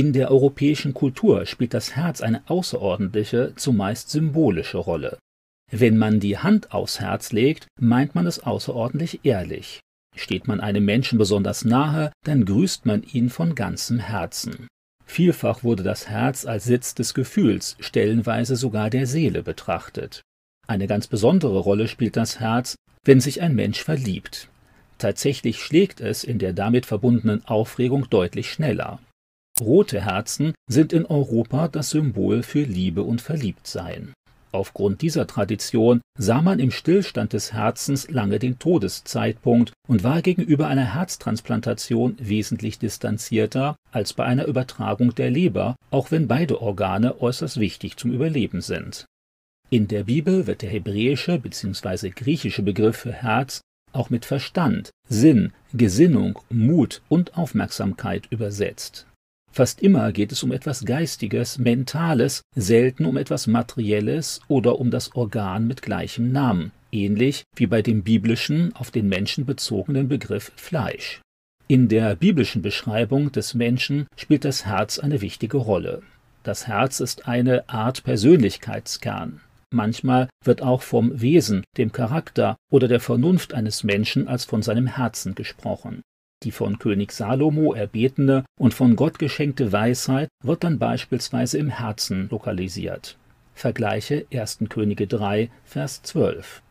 In der europäischen Kultur spielt das Herz eine außerordentliche, zumeist symbolische Rolle. Wenn man die Hand aufs Herz legt, meint man es außerordentlich ehrlich. Steht man einem Menschen besonders nahe, dann grüßt man ihn von ganzem Herzen. Vielfach wurde das Herz als Sitz des Gefühls, stellenweise sogar der Seele betrachtet. Eine ganz besondere Rolle spielt das Herz, wenn sich ein Mensch verliebt. Tatsächlich schlägt es in der damit verbundenen Aufregung deutlich schneller. Rote Herzen sind in Europa das Symbol für Liebe und Verliebtsein. Aufgrund dieser Tradition sah man im Stillstand des Herzens lange den Todeszeitpunkt und war gegenüber einer Herztransplantation wesentlich distanzierter als bei einer Übertragung der Leber, auch wenn beide Organe äußerst wichtig zum Überleben sind. In der Bibel wird der hebräische bzw. griechische Begriff für Herz auch mit Verstand, Sinn, Gesinnung, Mut und Aufmerksamkeit übersetzt. Fast immer geht es um etwas Geistiges, Mentales, selten um etwas Materielles oder um das Organ mit gleichem Namen, ähnlich wie bei dem biblischen, auf den Menschen bezogenen Begriff Fleisch. In der biblischen Beschreibung des Menschen spielt das Herz eine wichtige Rolle. Das Herz ist eine Art Persönlichkeitskern. Manchmal wird auch vom Wesen, dem Charakter oder der Vernunft eines Menschen als von seinem Herzen gesprochen. Die von König Salomo erbetene und von Gott geschenkte Weisheit wird dann beispielsweise im Herzen lokalisiert. Vergleiche 1. Könige 3, Vers 12.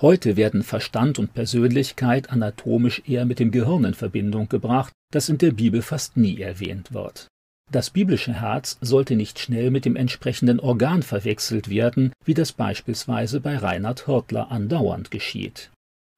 Heute werden Verstand und Persönlichkeit anatomisch eher mit dem Gehirn in Verbindung gebracht, das in der Bibel fast nie erwähnt wird. Das biblische Herz sollte nicht schnell mit dem entsprechenden Organ verwechselt werden, wie das beispielsweise bei Reinhard Hörtler andauernd geschieht.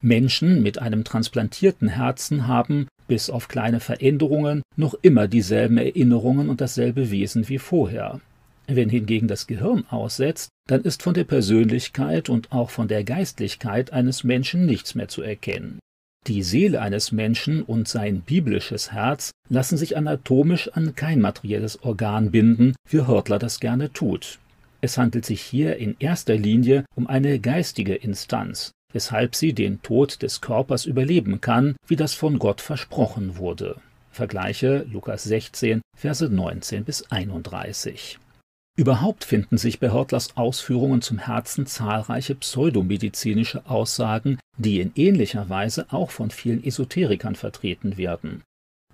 Menschen mit einem transplantierten Herzen haben, bis auf kleine Veränderungen, noch immer dieselben Erinnerungen und dasselbe Wesen wie vorher. Wenn hingegen das Gehirn aussetzt, dann ist von der Persönlichkeit und auch von der Geistlichkeit eines Menschen nichts mehr zu erkennen. Die Seele eines Menschen und sein biblisches Herz lassen sich anatomisch an kein materielles Organ binden, wie Hörtler das gerne tut. Es handelt sich hier in erster Linie um eine geistige Instanz, weshalb sie den Tod des Körpers überleben kann, wie das von Gott versprochen wurde. Vergleiche Lukas 16, Verse 19 bis 31. Überhaupt finden sich bei Hörtlers Ausführungen zum Herzen zahlreiche pseudomedizinische Aussagen, die in ähnlicher Weise auch von vielen Esoterikern vertreten werden.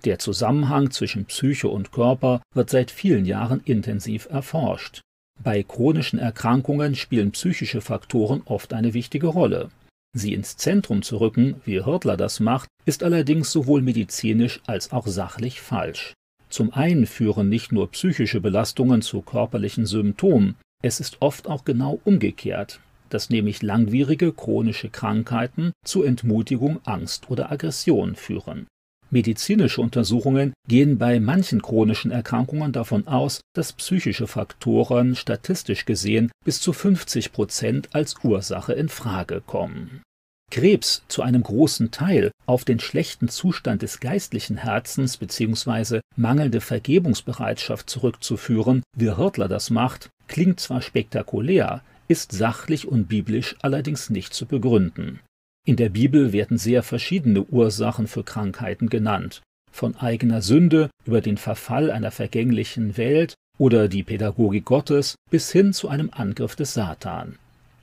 Der Zusammenhang zwischen Psyche und Körper wird seit vielen Jahren intensiv erforscht. Bei chronischen Erkrankungen spielen psychische Faktoren oft eine wichtige Rolle. Sie ins Zentrum zu rücken, wie Hörtler das macht, ist allerdings sowohl medizinisch als auch sachlich falsch. Zum einen führen nicht nur psychische Belastungen zu körperlichen Symptomen, es ist oft auch genau umgekehrt, dass nämlich langwierige chronische Krankheiten zu Entmutigung, Angst oder Aggression führen. Medizinische Untersuchungen gehen bei manchen chronischen Erkrankungen davon aus, dass psychische Faktoren statistisch gesehen bis zu 50 Prozent als Ursache in Frage kommen. Krebs zu einem großen Teil auf den schlechten Zustand des geistlichen Herzens bzw. mangelnde Vergebungsbereitschaft zurückzuführen, wie Hörtler das macht, klingt zwar spektakulär, ist sachlich und biblisch allerdings nicht zu begründen. In der Bibel werden sehr verschiedene Ursachen für Krankheiten genannt, von eigener Sünde über den Verfall einer vergänglichen Welt oder die Pädagogik Gottes bis hin zu einem Angriff des Satan.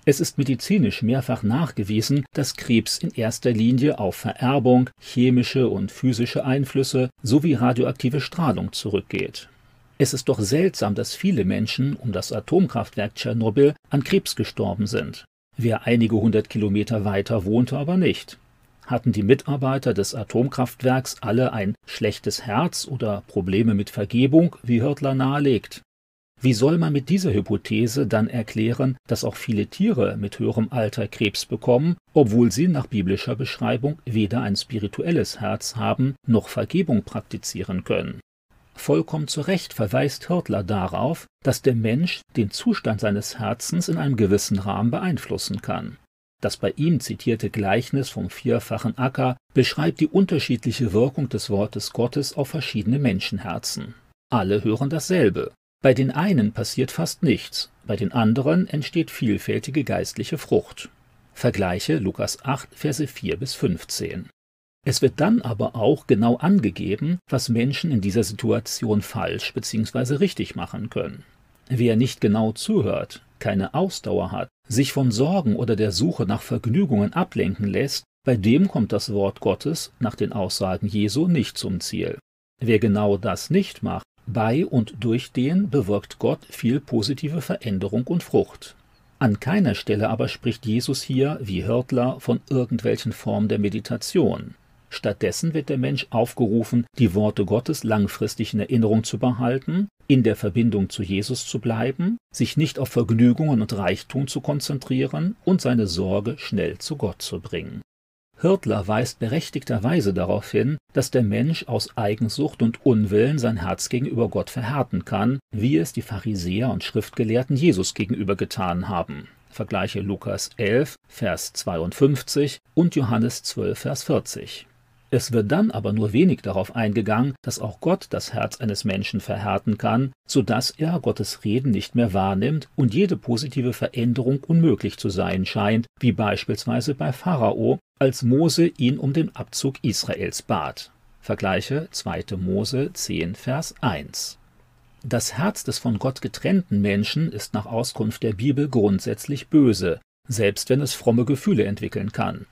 Es ist medizinisch mehrfach nachgewiesen, dass Krebs in erster Linie auf Vererbung, chemische und physische Einflüsse sowie radioaktive Strahlung zurückgeht. Es ist doch seltsam, dass viele Menschen um das Atomkraftwerk Tschernobyl an Krebs gestorben sind. Wer einige hundert Kilometer weiter wohnte, aber nicht. Hatten die Mitarbeiter des Atomkraftwerks alle ein schlechtes Herz oder Probleme mit Vergebung, wie Hörtler nahelegt? Wie soll man mit dieser Hypothese dann erklären, dass auch viele Tiere mit höherem Alter Krebs bekommen, obwohl sie nach biblischer Beschreibung weder ein spirituelles Herz haben noch Vergebung praktizieren können? Vollkommen zu Recht verweist Hörtler darauf, dass der Mensch den Zustand seines Herzens in einem gewissen Rahmen beeinflussen kann. Das bei ihm zitierte Gleichnis vom vierfachen Acker beschreibt die unterschiedliche Wirkung des Wortes Gottes auf verschiedene Menschenherzen. Alle hören dasselbe, bei den einen passiert fast nichts, bei den anderen entsteht vielfältige geistliche Frucht. Vergleiche Lukas 8, Verse 4 bis 15. Es wird dann aber auch genau angegeben, was Menschen in dieser Situation falsch bzw. richtig machen können. Wer nicht genau zuhört, keine Ausdauer hat, sich von Sorgen oder der Suche nach Vergnügungen ablenken lässt, bei dem kommt das Wort Gottes nach den Aussagen Jesu nicht zum Ziel. Wer genau das nicht macht, bei und durch den bewirkt Gott viel positive Veränderung und Frucht. An keiner Stelle aber spricht Jesus hier, wie Hörtler, von irgendwelchen Formen der Meditation. Stattdessen wird der Mensch aufgerufen, die Worte Gottes langfristig in Erinnerung zu behalten, in der Verbindung zu Jesus zu bleiben, sich nicht auf Vergnügungen und Reichtum zu konzentrieren und seine Sorge schnell zu Gott zu bringen. Hirtler weist berechtigterweise darauf hin, dass der Mensch aus Eigensucht und Unwillen sein Herz gegenüber Gott verhärten kann, wie es die Pharisäer und Schriftgelehrten Jesus gegenüber getan haben. Vergleiche Lukas 11, Vers 52 und Johannes 12, Vers 40. Es wird dann aber nur wenig darauf eingegangen, dass auch Gott das Herz eines Menschen verhärten kann, so dass er Gottes Reden nicht mehr wahrnimmt und jede positive Veränderung unmöglich zu sein scheint, wie beispielsweise bei Pharao, als Mose ihn um den Abzug Israels bat. Vergleiche 2. Mose 10, Vers 1. Das Herz des von Gott getrennten Menschen ist nach Auskunft der Bibel grundsätzlich böse, selbst wenn es fromme Gefühle entwickeln kann.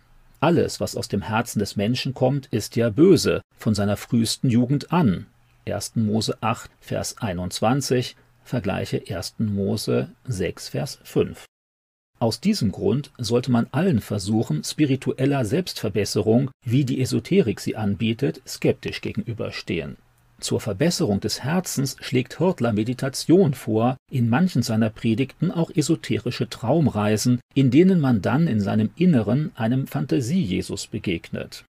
Alles, was aus dem Herzen des Menschen kommt, ist ja böse, von seiner frühesten Jugend an. 1. Mose 8, Vers 21, vergleiche 1. Mose 6, Vers 5. Aus diesem Grund sollte man allen Versuchen spiritueller Selbstverbesserung, wie die Esoterik sie anbietet, skeptisch gegenüberstehen. Zur Verbesserung des Herzens schlägt Hörtler Meditation vor, in manchen seiner Predigten auch esoterische Traumreisen, in denen man dann in seinem Inneren einem Fantasie-Jesus begegnet.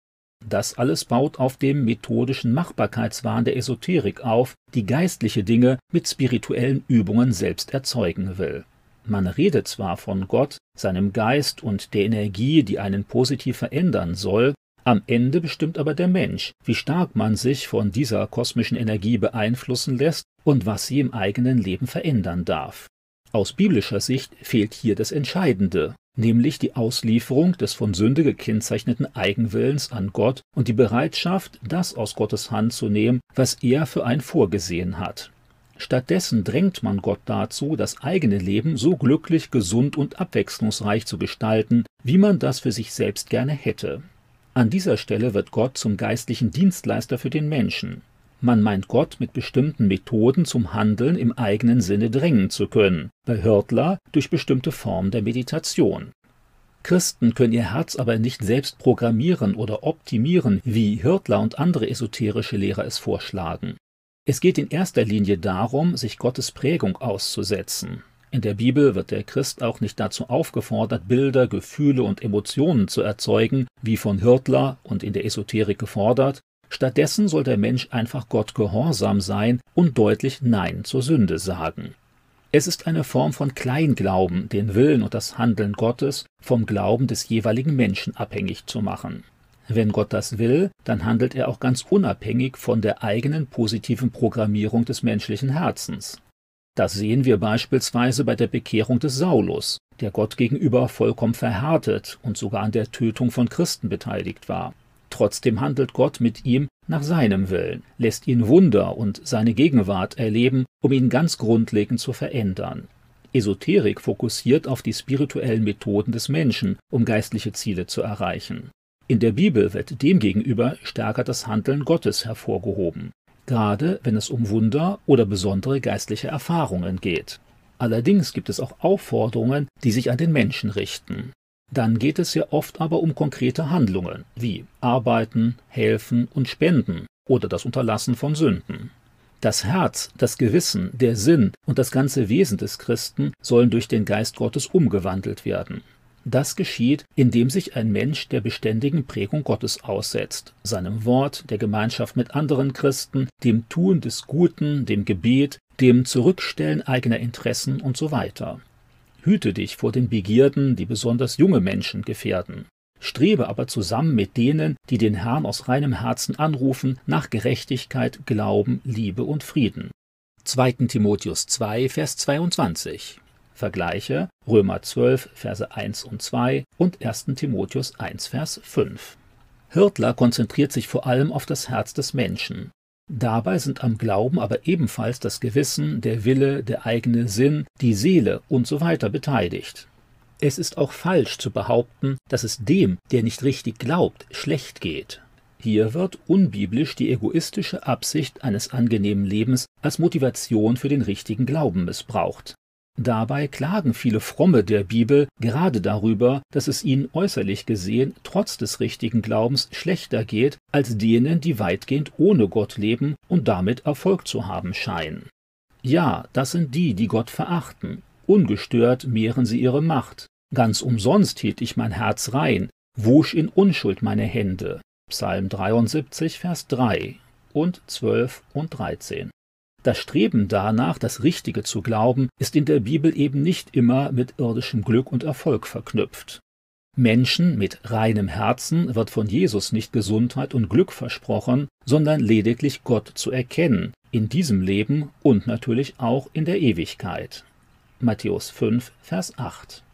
Das alles baut auf dem methodischen Machbarkeitswahn der Esoterik auf, die geistliche Dinge mit spirituellen Übungen selbst erzeugen will. Man redet zwar von Gott, seinem Geist und der Energie, die einen positiv verändern soll, am Ende bestimmt aber der Mensch, wie stark man sich von dieser kosmischen Energie beeinflussen lässt und was sie im eigenen Leben verändern darf. Aus biblischer Sicht fehlt hier das Entscheidende, nämlich die Auslieferung des von Sünde gekennzeichneten Eigenwillens an Gott und die Bereitschaft, das aus Gottes Hand zu nehmen, was er für ein vorgesehen hat. Stattdessen drängt man Gott dazu, das eigene Leben so glücklich, gesund und abwechslungsreich zu gestalten, wie man das für sich selbst gerne hätte. An dieser Stelle wird Gott zum geistlichen Dienstleister für den Menschen. Man meint Gott mit bestimmten Methoden zum Handeln im eigenen Sinne drängen zu können, bei Hörtler durch bestimmte Formen der Meditation. Christen können ihr Herz aber nicht selbst programmieren oder optimieren, wie Hörtler und andere esoterische Lehrer es vorschlagen. Es geht in erster Linie darum, sich Gottes Prägung auszusetzen. In der Bibel wird der Christ auch nicht dazu aufgefordert, Bilder, Gefühle und Emotionen zu erzeugen, wie von Hirtler und in der Esoterik gefordert. Stattdessen soll der Mensch einfach Gott gehorsam sein und deutlich Nein zur Sünde sagen. Es ist eine Form von Kleinglauben, den Willen und das Handeln Gottes vom Glauben des jeweiligen Menschen abhängig zu machen. Wenn Gott das will, dann handelt er auch ganz unabhängig von der eigenen positiven Programmierung des menschlichen Herzens. Das sehen wir beispielsweise bei der Bekehrung des Saulus, der Gott gegenüber vollkommen verhärtet und sogar an der Tötung von Christen beteiligt war. Trotzdem handelt Gott mit ihm nach seinem Willen, lässt ihn Wunder und seine Gegenwart erleben, um ihn ganz grundlegend zu verändern. Esoterik fokussiert auf die spirituellen Methoden des Menschen, um geistliche Ziele zu erreichen. In der Bibel wird demgegenüber stärker das Handeln Gottes hervorgehoben gerade wenn es um Wunder oder besondere geistliche Erfahrungen geht. Allerdings gibt es auch Aufforderungen, die sich an den Menschen richten. Dann geht es ja oft aber um konkrete Handlungen, wie Arbeiten, Helfen und Spenden oder das Unterlassen von Sünden. Das Herz, das Gewissen, der Sinn und das ganze Wesen des Christen sollen durch den Geist Gottes umgewandelt werden. Das geschieht, indem sich ein Mensch der beständigen Prägung Gottes aussetzt, seinem Wort, der Gemeinschaft mit anderen Christen, dem Tun des Guten, dem Gebet, dem Zurückstellen eigener Interessen und so weiter. Hüte dich vor den Begierden, die besonders junge Menschen gefährden. Strebe aber zusammen mit denen, die den Herrn aus reinem Herzen anrufen, nach Gerechtigkeit, Glauben, Liebe und Frieden. 2. Timotheus 2, Vers 22 Vergleiche Römer 12, Verse 1 und 2 und 1. Timotheus 1, Vers 5. Hirtler konzentriert sich vor allem auf das Herz des Menschen. Dabei sind am Glauben aber ebenfalls das Gewissen, der Wille, der eigene Sinn, die Seele und so weiter beteiligt. Es ist auch falsch zu behaupten, dass es dem, der nicht richtig glaubt, schlecht geht. Hier wird unbiblisch die egoistische Absicht eines angenehmen Lebens als Motivation für den richtigen Glauben missbraucht. Dabei klagen viele Fromme der Bibel gerade darüber, dass es ihnen äußerlich gesehen trotz des richtigen Glaubens schlechter geht als denen, die weitgehend ohne Gott leben und damit Erfolg zu haben scheinen. Ja, das sind die, die Gott verachten. Ungestört mehren sie ihre Macht. Ganz umsonst hielt ich mein Herz rein, wusch in Unschuld meine Hände. Psalm 73, Vers 3 und 12 und 13. Das Streben danach, das Richtige zu glauben, ist in der Bibel eben nicht immer mit irdischem Glück und Erfolg verknüpft. Menschen mit reinem Herzen wird von Jesus nicht Gesundheit und Glück versprochen, sondern lediglich Gott zu erkennen, in diesem Leben und natürlich auch in der Ewigkeit. Matthäus 5, Vers 8